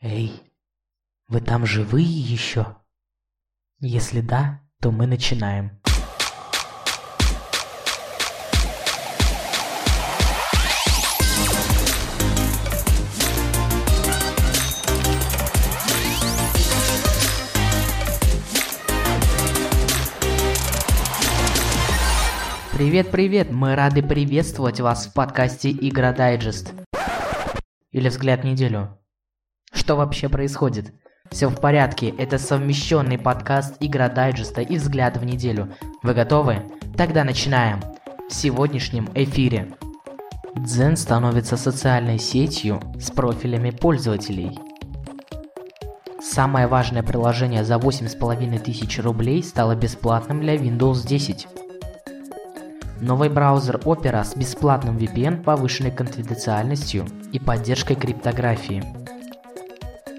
Эй, вы там живые еще? Если да, то мы начинаем. Привет-привет! Мы рады приветствовать вас в подкасте Игра Дайджест. Или Взгляд неделю. Что вообще происходит? Все в порядке, это совмещенный подкаст Игра Дайджеста и Взгляд в неделю. Вы готовы? Тогда начинаем. В сегодняшнем эфире. Дзен становится социальной сетью с профилями пользователей. Самое важное приложение за 8,5 тысяч рублей стало бесплатным для Windows 10. Новый браузер Opera с бесплатным VPN, повышенной конфиденциальностью и поддержкой криптографии.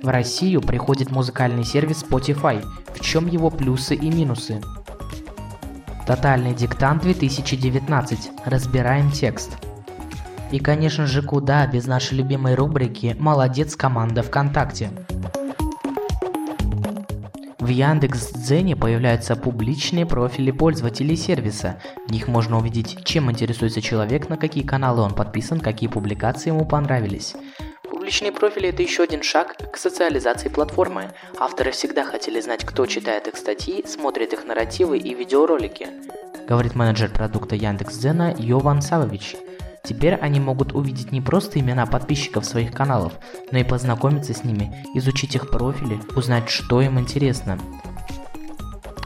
В Россию приходит музыкальный сервис Spotify. В чем его плюсы и минусы? Тотальный диктант 2019. Разбираем текст. И, конечно же, куда без нашей любимой рубрики «Молодец, команда ВКонтакте». В Яндекс.Дзене появляются публичные профили пользователей сервиса. В них можно увидеть, чем интересуется человек, на какие каналы он подписан, какие публикации ему понравились. Публичные профили – это еще один шаг к социализации платформы. Авторы всегда хотели знать, кто читает их статьи, смотрит их нарративы и видеоролики. Говорит менеджер продукта Яндекс.Дзена Йован Савович – Теперь они могут увидеть не просто имена подписчиков своих каналов, но и познакомиться с ними, изучить их профили, узнать, что им интересно.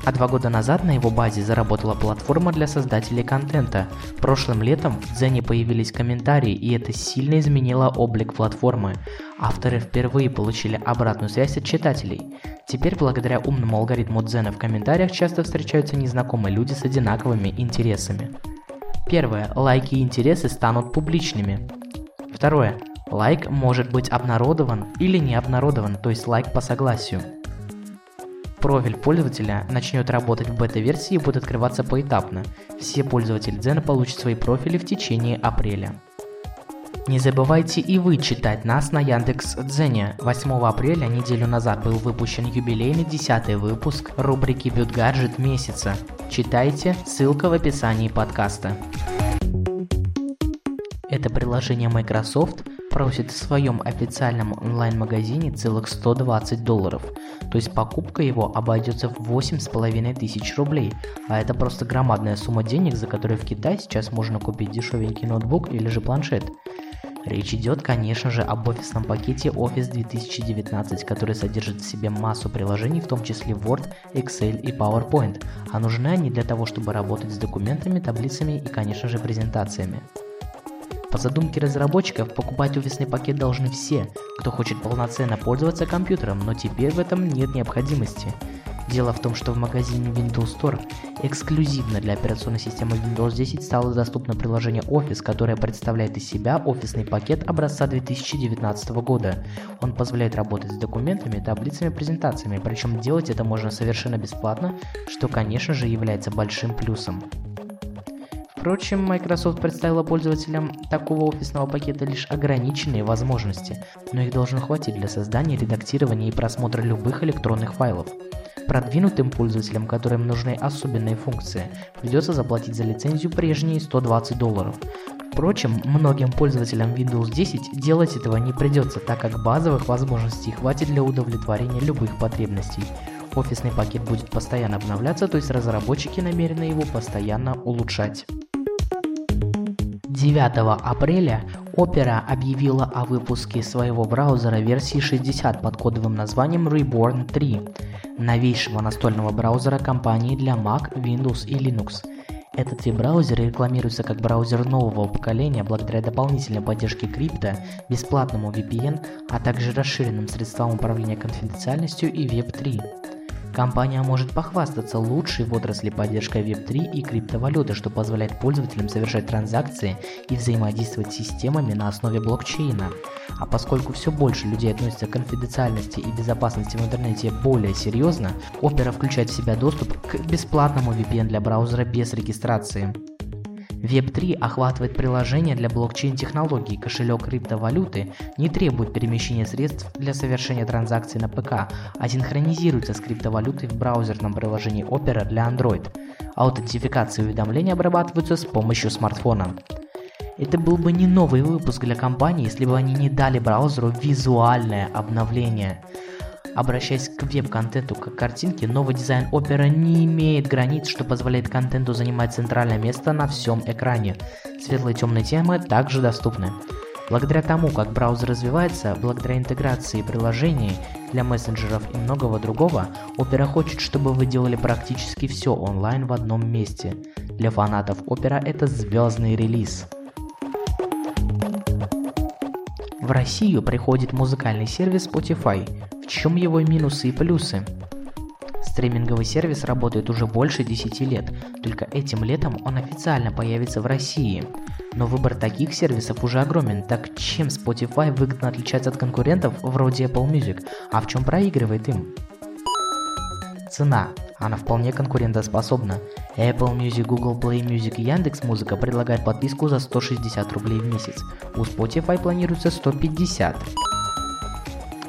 А два года назад на его базе заработала платформа для создателей контента. Прошлым летом в Дзене появились комментарии, и это сильно изменило облик платформы. Авторы впервые получили обратную связь от читателей. Теперь благодаря умному алгоритму Дзена в комментариях часто встречаются незнакомые люди с одинаковыми интересами. Первое. Лайки и интересы станут публичными. Второе. Лайк может быть обнародован или не обнародован, то есть лайк по согласию. Профиль пользователя начнет работать в бета-версии и будет открываться поэтапно. Все пользователи Дзена получат свои профили в течение апреля. Не забывайте и вы читать нас на Яндекс Дзене. 8 апреля, неделю назад, был выпущен юбилейный 10 выпуск рубрики «Бютгаджет месяца». Читайте, ссылка в описании подкаста. Это приложение Microsoft просит в своем официальном онлайн-магазине целых 120 долларов. То есть покупка его обойдется в 8,5 тысяч рублей. А это просто громадная сумма денег, за которую в Китае сейчас можно купить дешевенький ноутбук или же планшет. Речь идет, конечно же, об офисном пакете Office 2019, который содержит в себе массу приложений, в том числе Word, Excel и PowerPoint, а нужны они для того, чтобы работать с документами, таблицами и, конечно же, презентациями. По задумке разработчиков, покупать офисный пакет должны все, кто хочет полноценно пользоваться компьютером, но теперь в этом нет необходимости. Дело в том, что в магазине Windows Store эксклюзивно для операционной системы Windows 10 стало доступно приложение Office, которое представляет из себя офисный пакет образца 2019 года. Он позволяет работать с документами, таблицами, презентациями, причем делать это можно совершенно бесплатно, что конечно же является большим плюсом. Впрочем, Microsoft представила пользователям такого офисного пакета лишь ограниченные возможности, но их должно хватить для создания, редактирования и просмотра любых электронных файлов. Продвинутым пользователям, которым нужны особенные функции, придется заплатить за лицензию прежние 120 долларов. Впрочем, многим пользователям Windows 10 делать этого не придется, так как базовых возможностей хватит для удовлетворения любых потребностей. Офисный пакет будет постоянно обновляться, то есть разработчики намерены его постоянно улучшать. 9 апреля Opera объявила о выпуске своего браузера версии 60 под кодовым названием Reborn 3, новейшего настольного браузера компании для Mac, Windows и Linux. Этот веб-браузер рекламируется как браузер нового поколения благодаря дополнительной поддержке крипто, бесплатному VPN, а также расширенным средствам управления конфиденциальностью и Web3. Компания может похвастаться лучшей в отрасли поддержкой Web3 и криптовалюты, что позволяет пользователям совершать транзакции и взаимодействовать с системами на основе блокчейна. А поскольку все больше людей относятся к конфиденциальности и безопасности в интернете более серьезно, Opera включает в себя доступ к бесплатному VPN для браузера без регистрации. Web3 охватывает приложения для блокчейн-технологий, кошелек криптовалюты не требует перемещения средств для совершения транзакций на ПК, а синхронизируется с криптовалютой в браузерном приложении Opera для Android. Аутентификация и уведомления обрабатываются с помощью смартфона. Это был бы не новый выпуск для компании, если бы они не дали браузеру визуальное обновление. Обращаясь к веб-контенту как картинке, новый дизайн Opera не имеет границ, что позволяет контенту занимать центральное место на всем экране. Светлые и темные темы также доступны. Благодаря тому, как браузер развивается, благодаря интеграции приложений для мессенджеров и многого другого, Opera хочет, чтобы вы делали практически все онлайн в одном месте. Для фанатов Opera это звездный релиз. В Россию приходит музыкальный сервис Spotify. Чем его минусы и плюсы? Стриминговый сервис работает уже больше 10 лет, только этим летом он официально появится в России. Но выбор таких сервисов уже огромен, так чем Spotify выгодно отличается от конкурентов вроде Apple Music, а в чем проигрывает им? Цена. Она вполне конкурентоспособна. Apple Music, Google Play Music и Яндекс Музыка предлагают подписку за 160 рублей в месяц. У Spotify планируется 150.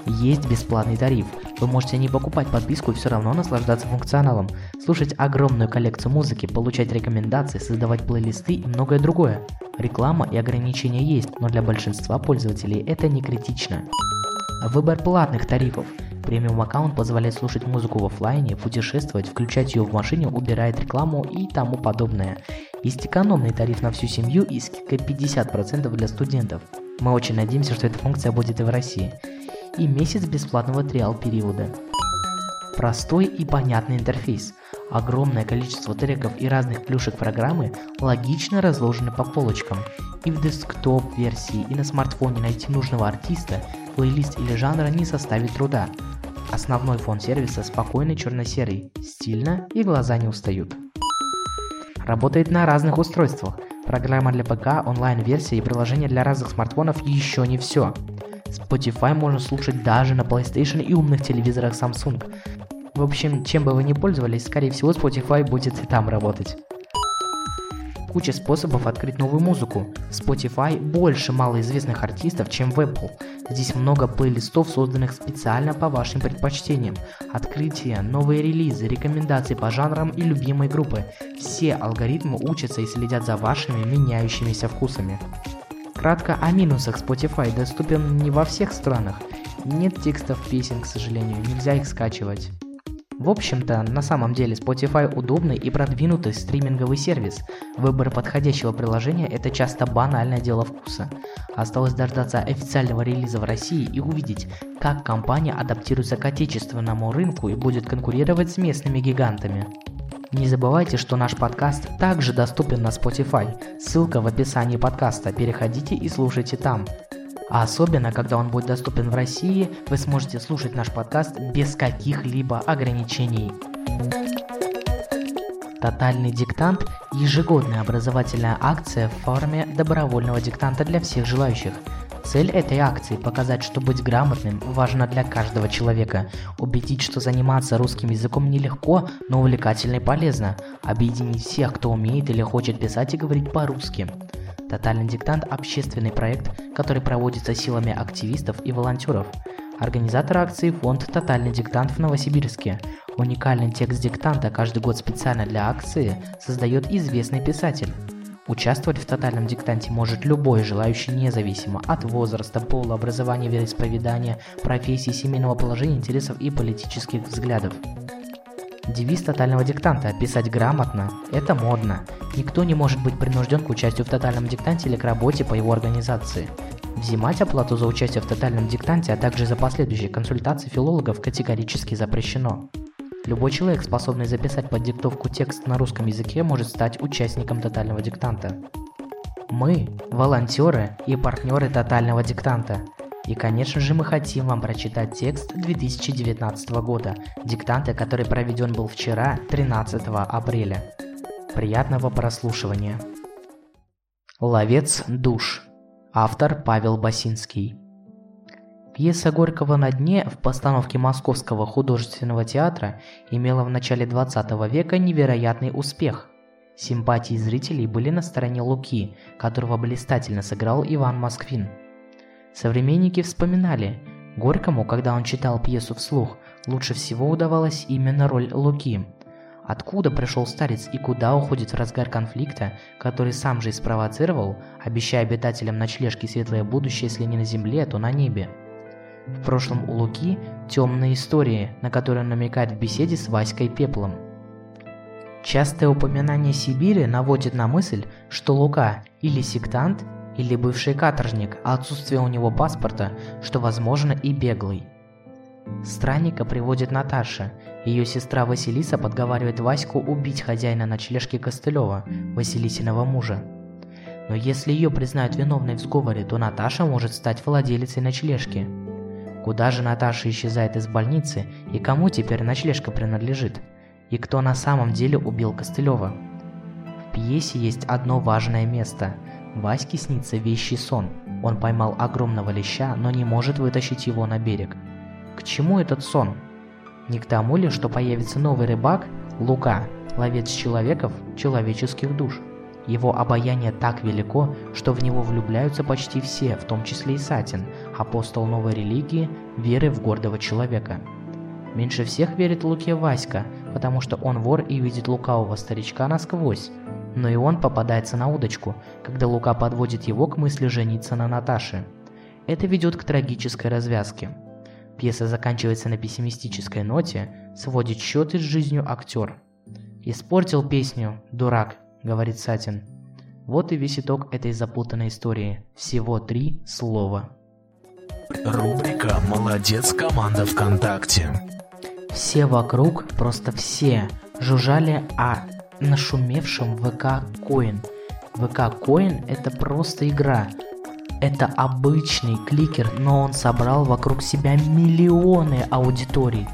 Есть бесплатный тариф. Вы можете не покупать подписку и все равно наслаждаться функционалом, слушать огромную коллекцию музыки, получать рекомендации, создавать плейлисты и многое другое. Реклама и ограничения есть, но для большинства пользователей это не критично. Выбор платных тарифов. Премиум аккаунт позволяет слушать музыку в офлайне, путешествовать, включать ее в машине, убирает рекламу и тому подобное. Есть экономный тариф на всю семью и скидка 50% для студентов. Мы очень надеемся, что эта функция будет и в России. И месяц бесплатного триал периода. Простой и понятный интерфейс. Огромное количество треков и разных плюшек программы логично разложены по полочкам. И в десктоп-версии, и на смартфоне найти нужного артиста, плейлист или жанра не составит труда. Основной фон сервиса спокойный черно-серый, стильно и глаза не устают. Работает на разных устройствах. Программа для ПК, онлайн-версия и приложение для разных смартфонов еще не все. Spotify можно слушать даже на PlayStation и умных телевизорах Samsung. В общем, чем бы вы ни пользовались, скорее всего Spotify будет и там работать. Куча способов открыть новую музыку. В Spotify больше малоизвестных артистов, чем в Apple. Здесь много плейлистов, созданных специально по вашим предпочтениям. Открытия, новые релизы, рекомендации по жанрам и любимые группы. Все алгоритмы учатся и следят за вашими меняющимися вкусами. Кратко о минусах Spotify доступен не во всех странах. Нет текстов песен, к сожалению, нельзя их скачивать. В общем-то, на самом деле Spotify удобный и продвинутый стриминговый сервис. Выбор подходящего приложения – это часто банальное дело вкуса. Осталось дождаться официального релиза в России и увидеть, как компания адаптируется к отечественному рынку и будет конкурировать с местными гигантами. Не забывайте, что наш подкаст также доступен на Spotify. Ссылка в описании подкаста. Переходите и слушайте там. А особенно, когда он будет доступен в России, вы сможете слушать наш подкаст без каких-либо ограничений. Тотальный диктант – ежегодная образовательная акция в форме добровольного диктанта для всех желающих. Цель этой акции – показать, что быть грамотным важно для каждого человека, убедить, что заниматься русским языком нелегко, но увлекательно и полезно, объединить всех, кто умеет или хочет писать и говорить по-русски – Тотальный диктант – общественный проект, который проводится силами активистов и волонтеров. Организатор акции – фонд «Тотальный диктант» в Новосибирске. Уникальный текст диктанта каждый год специально для акции создает известный писатель. Участвовать в тотальном диктанте может любой желающий независимо от возраста, пола, образования, вероисповедания, профессии, семейного положения, интересов и политических взглядов. Девиз тотального диктанта «Писать грамотно» – это модно. Никто не может быть принужден к участию в тотальном диктанте или к работе по его организации. Взимать оплату за участие в тотальном диктанте, а также за последующие консультации филологов категорически запрещено. Любой человек, способный записать под диктовку текст на русском языке, может стать участником тотального диктанта. Мы – волонтеры и партнеры тотального диктанта – и, конечно же, мы хотим вам прочитать текст 2019 года, диктанта, который проведен был вчера, 13 апреля. Приятного прослушивания. Ловец душ. Автор Павел Басинский. Пьеса Горького «На дне» в постановке Московского художественного театра имела в начале 20 века невероятный успех. Симпатии зрителей были на стороне Луки, которого блистательно сыграл Иван Москвин. Современники вспоминали, Горькому, когда он читал пьесу вслух, лучше всего удавалась именно роль Луки. Откуда пришел старец и куда уходит в разгар конфликта, который сам же и спровоцировал, обещая обитателям ночлежки светлое будущее, если не на земле, то на небе. В прошлом у Луки темные истории, на которые он намекает в беседе с Васькой Пеплом. Частое упоминание Сибири наводит на мысль, что Лука или сектант, или бывший каторжник, а отсутствие у него паспорта, что возможно и беглый. Странника приводит Наташа. Ее сестра Василиса подговаривает Ваську убить хозяина ночлежки Костылева, Василисиного мужа. Но если ее признают виновной в сговоре, то Наташа может стать владелицей ночлежки. Куда же Наташа исчезает из больницы и кому теперь ночлежка принадлежит? И кто на самом деле убил Костылева? В пьесе есть одно важное место. Ваське снится вещий сон. Он поймал огромного леща, но не может вытащить его на берег. К чему этот сон? Не к тому ли, что появится новый рыбак, Лука, ловец человеков, человеческих душ? Его обаяние так велико, что в него влюбляются почти все, в том числе и Сатин, апостол новой религии, веры в гордого человека. Меньше всех верит Луке Васька, потому что он вор и видит лукавого старичка насквозь. Но и он попадается на удочку, когда Лука подводит его к мысли жениться на Наташе. Это ведет к трагической развязке. Пьеса заканчивается на пессимистической ноте, сводит счеты с жизнью актер. «Испортил песню, дурак», — говорит Сатин. Вот и весь итог этой запутанной истории. Всего три слова. Рубрика «Молодец, команда ВКонтакте». Все вокруг, просто все, жужжали о нашумевшем ВК Коин. ВК Коин это просто игра, это обычный кликер, но он собрал вокруг себя миллионы аудиторий.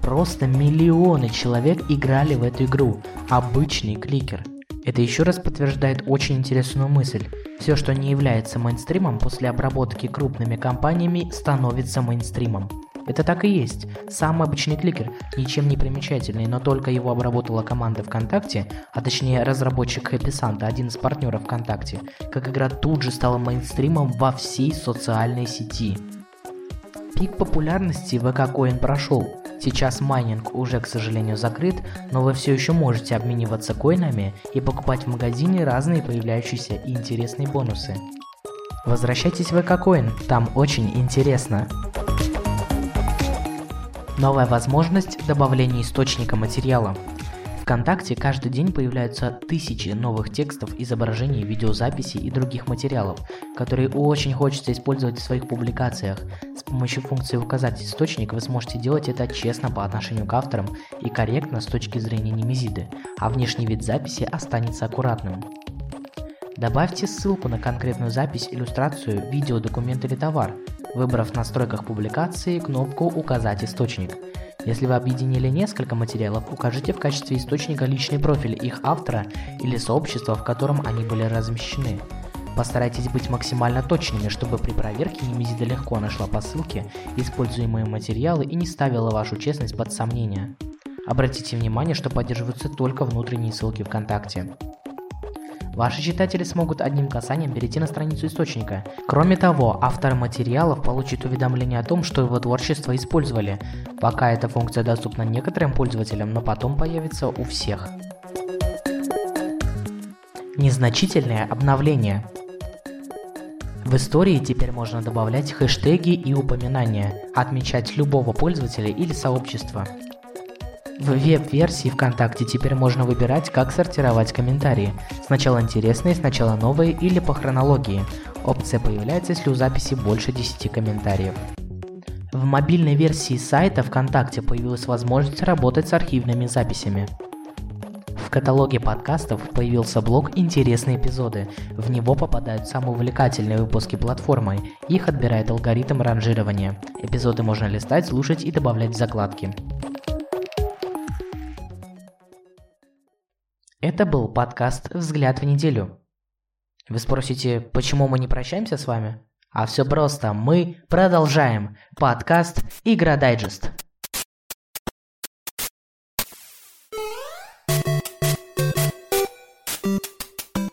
Просто миллионы человек играли в эту игру. Обычный кликер. Это еще раз подтверждает очень интересную мысль. Все, что не является мейнстримом, после обработки крупными компаниями становится мейнстримом. Это так и есть. Самый обычный кликер, ничем не примечательный, но только его обработала команда ВКонтакте, а точнее разработчик Happy Santa, один из партнеров ВКонтакте, как игра тут же стала мейнстримом во всей социальной сети. Пик популярности ВК Coin прошел. Сейчас майнинг уже, к сожалению, закрыт, но вы все еще можете обмениваться коинами и покупать в магазине разные появляющиеся и интересные бонусы. Возвращайтесь в Coin, там очень интересно. Новая возможность добавления источника материала. ВКонтакте каждый день появляются тысячи новых текстов, изображений, видеозаписей и других материалов, которые очень хочется использовать в своих публикациях. С помощью функции «Указать источник» вы сможете делать это честно по отношению к авторам и корректно с точки зрения немезиды, а внешний вид записи останется аккуратным. Добавьте ссылку на конкретную запись, иллюстрацию, видео, документ или товар, выбрав в настройках публикации кнопку «Указать источник». Если вы объединили несколько материалов, укажите в качестве источника личный профиль их автора или сообщества, в котором они были размещены. Постарайтесь быть максимально точными, чтобы при проверке Немезида легко нашла по ссылке используемые материалы и не ставила вашу честность под сомнение. Обратите внимание, что поддерживаются только внутренние ссылки ВКонтакте. Ваши читатели смогут одним касанием перейти на страницу источника. Кроме того, автор материалов получит уведомление о том, что его творчество использовали. Пока эта функция доступна некоторым пользователям, но потом появится у всех. Незначительное обновление. В истории теперь можно добавлять хэштеги и упоминания, отмечать любого пользователя или сообщества. В веб-версии ВКонтакте теперь можно выбирать, как сортировать комментарии. Сначала интересные, сначала новые или по хронологии. Опция появляется, если у записи больше 10 комментариев. В мобильной версии сайта ВКонтакте появилась возможность работать с архивными записями. В каталоге подкастов появился блок «Интересные эпизоды». В него попадают самые увлекательные выпуски платформы. Их отбирает алгоритм ранжирования. Эпизоды можно листать, слушать и добавлять в закладки. Это был подкаст «Взгляд в неделю». Вы спросите, почему мы не прощаемся с вами? А все просто, мы продолжаем. Подкаст «Игра Дайджест».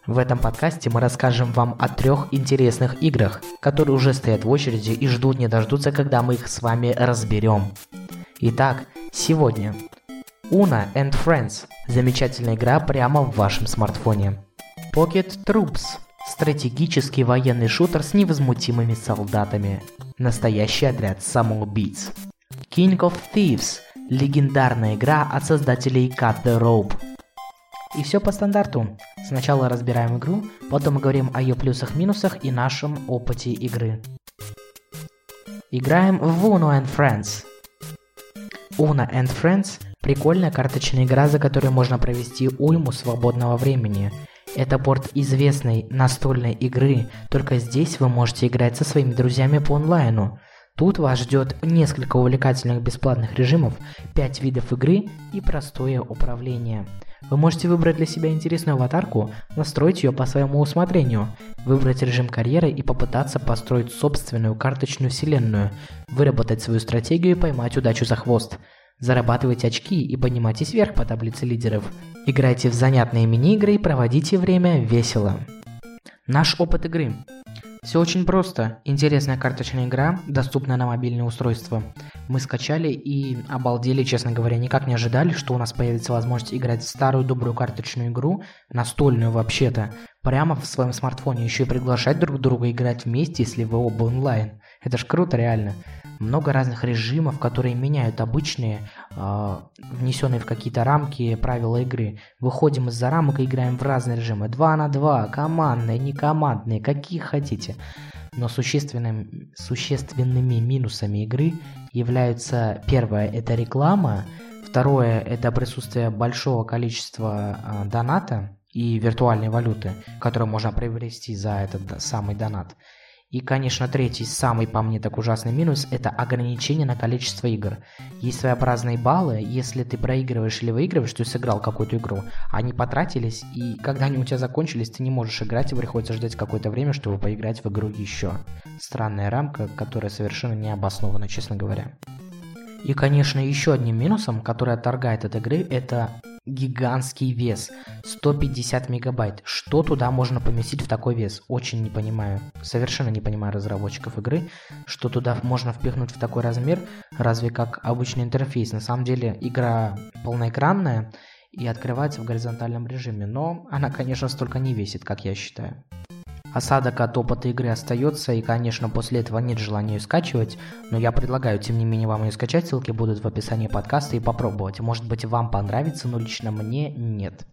В этом подкасте мы расскажем вам о трех интересных играх, которые уже стоят в очереди и ждут не дождутся, когда мы их с вами разберем. Итак, сегодня Una and Friends – замечательная игра прямо в вашем смартфоне. Pocket Troops – стратегический военный шутер с невозмутимыми солдатами. Настоящий отряд самоубийц. King of Thieves – легендарная игра от создателей Cut the Rope. И все по стандарту. Сначала разбираем игру, потом говорим о ее плюсах-минусах и нашем опыте игры. Играем в Uno and Friends. Uno and Friends – прикольная карточная игра, за которой можно провести уйму свободного времени. Это порт известной настольной игры, только здесь вы можете играть со своими друзьями по онлайну. Тут вас ждет несколько увлекательных бесплатных режимов, 5 видов игры и простое управление – вы можете выбрать для себя интересную аватарку, настроить ее по своему усмотрению, выбрать режим карьеры и попытаться построить собственную карточную вселенную, выработать свою стратегию и поймать удачу за хвост. Зарабатывайте очки и поднимайтесь вверх по таблице лидеров. Играйте в занятные мини-игры и проводите время весело. Наш опыт игры. Все очень просто. Интересная карточная игра, доступная на мобильное устройство. Мы скачали и обалдели, честно говоря, никак не ожидали, что у нас появится возможность играть в старую добрую карточную игру, настольную вообще-то, прямо в своем смартфоне, еще и приглашать друг друга играть вместе, если вы оба онлайн. Это ж круто, реально много разных режимов, которые меняют обычные, э, внесенные в какие-то рамки правила игры. Выходим из-за рамок и играем в разные режимы. 2 на 2, командные, не командные, какие хотите. Но существенным, существенными минусами игры являются первое – это реклама, второе – это присутствие большого количества э, доната и виртуальной валюты, которую можно приобрести за этот самый донат – и, конечно, третий, самый по мне так ужасный минус, это ограничение на количество игр. Есть своеобразные баллы, если ты проигрываешь или выигрываешь, ты сыграл какую-то игру, они потратились, и когда они у тебя закончились, ты не можешь играть, и приходится ждать какое-то время, чтобы поиграть в игру еще. Странная рамка, которая совершенно не обоснована, честно говоря. И, конечно, еще одним минусом, который отторгает от игры, это гигантский вес. 150 мегабайт. Что туда можно поместить в такой вес? Очень не понимаю. Совершенно не понимаю разработчиков игры, что туда можно впихнуть в такой размер, разве как обычный интерфейс. На самом деле игра полноэкранная и открывается в горизонтальном режиме, но она, конечно, столько не весит, как я считаю. Осадок от опыта игры остается, и, конечно, после этого нет желания ее скачивать, но я предлагаю, тем не менее, вам ее скачать, ссылки будут в описании подкаста и попробовать. Может быть, вам понравится, но лично мне нет.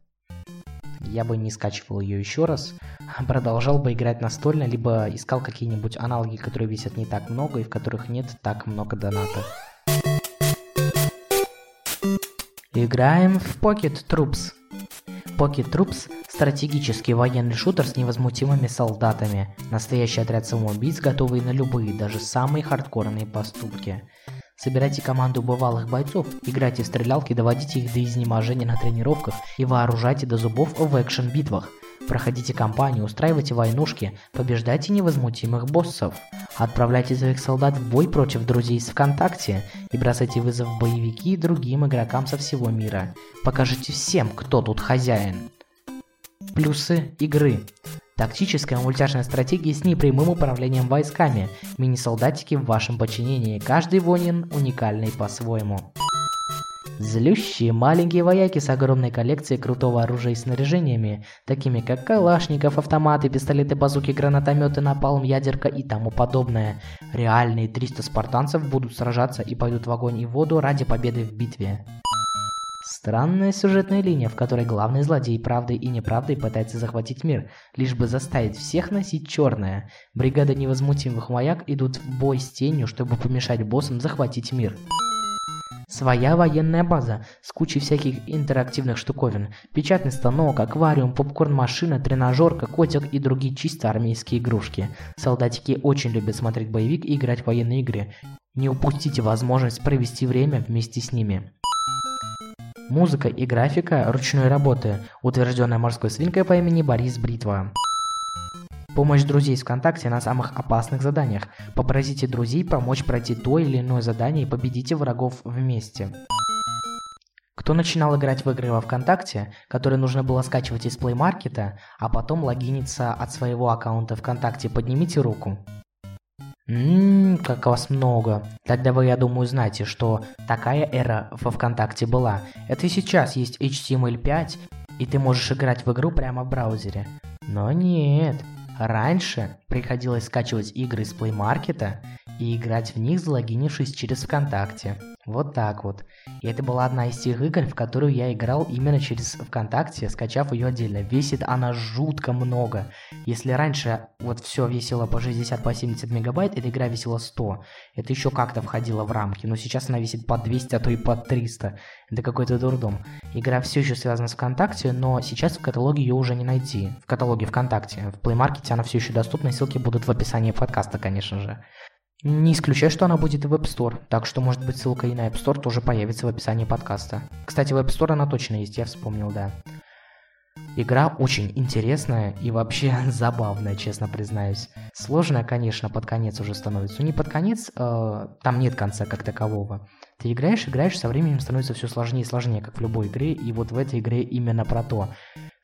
Я бы не скачивал ее еще раз, продолжал бы играть настольно, либо искал какие-нибудь аналоги, которые весят не так много и в которых нет так много донатов. Играем в Pocket Troops. Pocket Troops – стратегический военный шутер с невозмутимыми солдатами. Настоящий отряд самоубийц, готовый на любые, даже самые хардкорные поступки. Собирайте команду бывалых бойцов, играйте в стрелялки, доводите их до изнеможения на тренировках и вооружайте до зубов в экшен-битвах. Проходите кампанию, устраивайте войнушки, побеждайте невозмутимых боссов. Отправляйте своих солдат в бой против друзей с ВКонтакте и бросайте вызов боевики и другим игрокам со всего мира. Покажите всем, кто тут хозяин. Плюсы игры. Тактическая мультяшная стратегия с непрямым управлением войсками. Мини-солдатики в вашем подчинении. Каждый вонин уникальный по-своему. Злющие маленькие вояки с огромной коллекцией крутого оружия и снаряжениями, такими как калашников, автоматы, пистолеты, базуки, гранатометы, напалм, ядерка и тому подобное. Реальные 300 спартанцев будут сражаться и пойдут в огонь и воду ради победы в битве. Странная сюжетная линия, в которой главный злодей правдой и неправдой пытается захватить мир, лишь бы заставить всех носить черное. Бригада невозмутимых вояк идут в бой с тенью, чтобы помешать боссам захватить мир. Своя военная база с кучей всяких интерактивных штуковин. Печатный станок, аквариум, попкорн-машина, тренажерка, котик и другие чисто армейские игрушки. Солдатики очень любят смотреть боевик и играть в военные игры. Не упустите возможность провести время вместе с ними. Музыка и графика ручной работы, утвержденная морской свинкой по имени Борис Бритва. Помощь друзей ВКонтакте на самых опасных заданиях. Попросите друзей помочь пройти то или иное задание и победите врагов вместе. Кто начинал играть в игры во ВКонтакте, которые нужно было скачивать из Play Market, а потом логиниться от своего аккаунта ВКонтакте, поднимите руку. Ммм, как вас много. Тогда вы, я думаю, знаете, что такая эра во ВКонтакте была. Это и сейчас есть HTML5, и ты можешь играть в игру прямо в браузере. Но нет, раньше приходилось скачивать игры из Market и играть в них, залогинившись через ВКонтакте. Вот так вот. И это была одна из тех игр, в которую я играл именно через ВКонтакте, скачав ее отдельно. Весит она жутко много. Если раньше вот все весило по 60, по 70 мегабайт, эта игра весила 100. Это еще как-то входило в рамки. Но сейчас она весит по 200, а то и по 300. Это какой-то дурдом. Игра все еще связана с ВКонтакте, но сейчас в каталоге ее уже не найти. В каталоге ВКонтакте. В Play Market она все еще доступна, ссылки будут в описании подкаста, конечно же. Не исключаю, что она будет и в App Store, так что может быть ссылка и на App Store тоже появится в описании подкаста. Кстати, в App Store она точно есть, я вспомнил, да. Игра очень интересная и вообще забавная, честно признаюсь. Сложная, конечно, под конец уже становится. Но не под конец, э, там нет конца как такового. Ты играешь, играешь, со временем становится все сложнее и сложнее, как в любой игре, и вот в этой игре именно про то.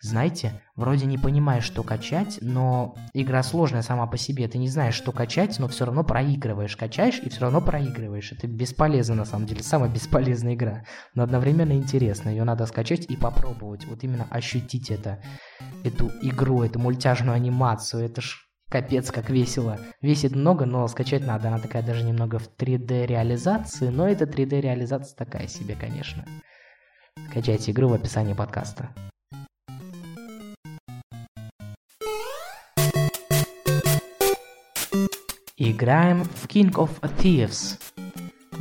Знаете, вроде не понимаешь, что качать, но игра сложная сама по себе. Ты не знаешь, что качать, но все равно проигрываешь. Качаешь и все равно проигрываешь. Это бесполезно на самом деле. Самая бесполезная игра. Но одновременно интересно. Ее надо скачать и попробовать. Вот именно ощутить это. Эту игру, эту мультяжную анимацию. Это ж капец как весело. Весит много, но скачать надо. Она такая даже немного в 3D реализации. Но эта 3D реализация такая себе, конечно. Скачайте игру в описании подкаста. Играем в King of Thieves.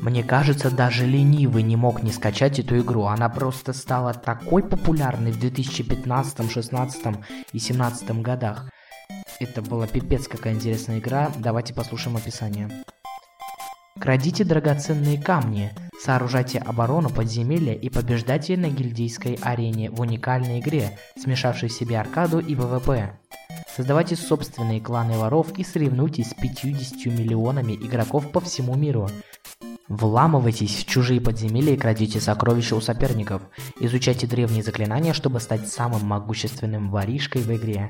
Мне кажется, даже ленивый не мог не скачать эту игру. Она просто стала такой популярной в 2015, 16 и 17 годах. Это была пипец какая интересная игра. Давайте послушаем описание. Крадите драгоценные камни, сооружайте оборону подземелья и побеждайте на гильдейской арене в уникальной игре, смешавшей в себе аркаду и ПВП. Создавайте собственные кланы воров и соревнуйтесь с 50 миллионами игроков по всему миру. Вламывайтесь в чужие подземелья и крадите сокровища у соперников. Изучайте древние заклинания, чтобы стать самым могущественным воришкой в игре.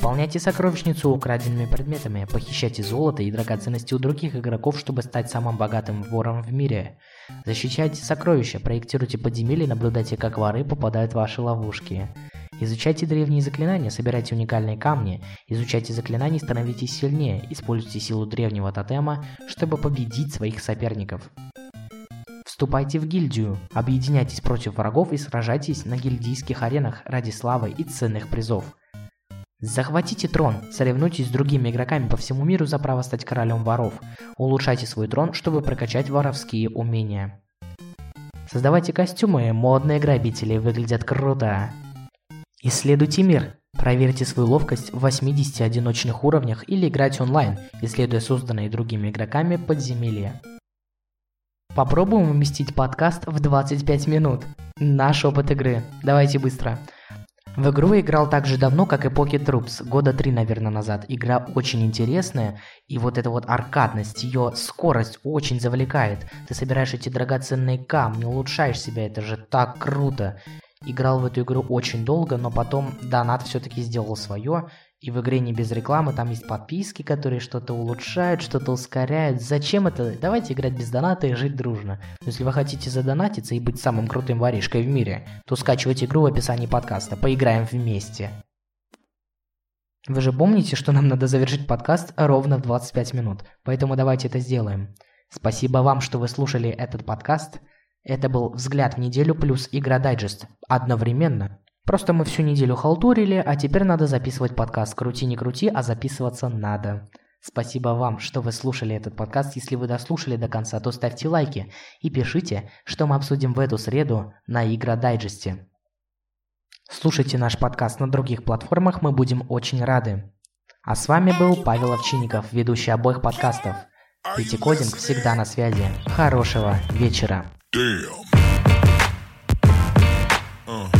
Пополняйте сокровищницу украденными предметами, похищайте золото и драгоценности у других игроков, чтобы стать самым богатым вором в мире. Защищайте сокровища, проектируйте подземелья и наблюдайте, как воры попадают в ваши ловушки. Изучайте древние заклинания, собирайте уникальные камни, изучайте заклинания и становитесь сильнее, используйте силу древнего тотема, чтобы победить своих соперников. Вступайте в гильдию, объединяйтесь против врагов и сражайтесь на гильдийских аренах ради славы и ценных призов. Захватите трон, соревнуйтесь с другими игроками по всему миру за право стать королем воров. Улучшайте свой трон, чтобы прокачать воровские умения. Создавайте костюмы, модные грабители выглядят круто. Исследуйте мир. Проверьте свою ловкость в 80 одиночных уровнях или играть онлайн, исследуя созданные другими игроками подземелья. Попробуем уместить подкаст в 25 минут. Наш опыт игры. Давайте быстро. В игру играл так же давно, как и Pocket Troops, года три, наверное, назад. Игра очень интересная, и вот эта вот аркадность, ее скорость очень завлекает. Ты собираешь эти драгоценные камни, улучшаешь себя, это же так круто. Играл в эту игру очень долго, но потом донат все-таки сделал свое. И в игре не без рекламы, там есть подписки, которые что-то улучшают, что-то ускоряют. Зачем это? Давайте играть без доната и жить дружно. Но если вы хотите задонатиться и быть самым крутым воришкой в мире, то скачивайте игру в описании подкаста. Поиграем вместе. Вы же помните, что нам надо завершить подкаст ровно в 25 минут, поэтому давайте это сделаем. Спасибо вам, что вы слушали этот подкаст. Это был «Взгляд в неделю» плюс «Игра дайджест» одновременно. Просто мы всю неделю халтурили, а теперь надо записывать подкаст. Крути не крути, а записываться надо. Спасибо вам, что вы слушали этот подкаст. Если вы дослушали до конца, то ставьте лайки и пишите, что мы обсудим в эту среду на Игра Дайджесте. Слушайте наш подкаст на других платформах, мы будем очень рады. А с вами был Павел Овчинников, ведущий обоих подкастов. Пятикодинг всегда на связи. Хорошего вечера. Damn. Uh.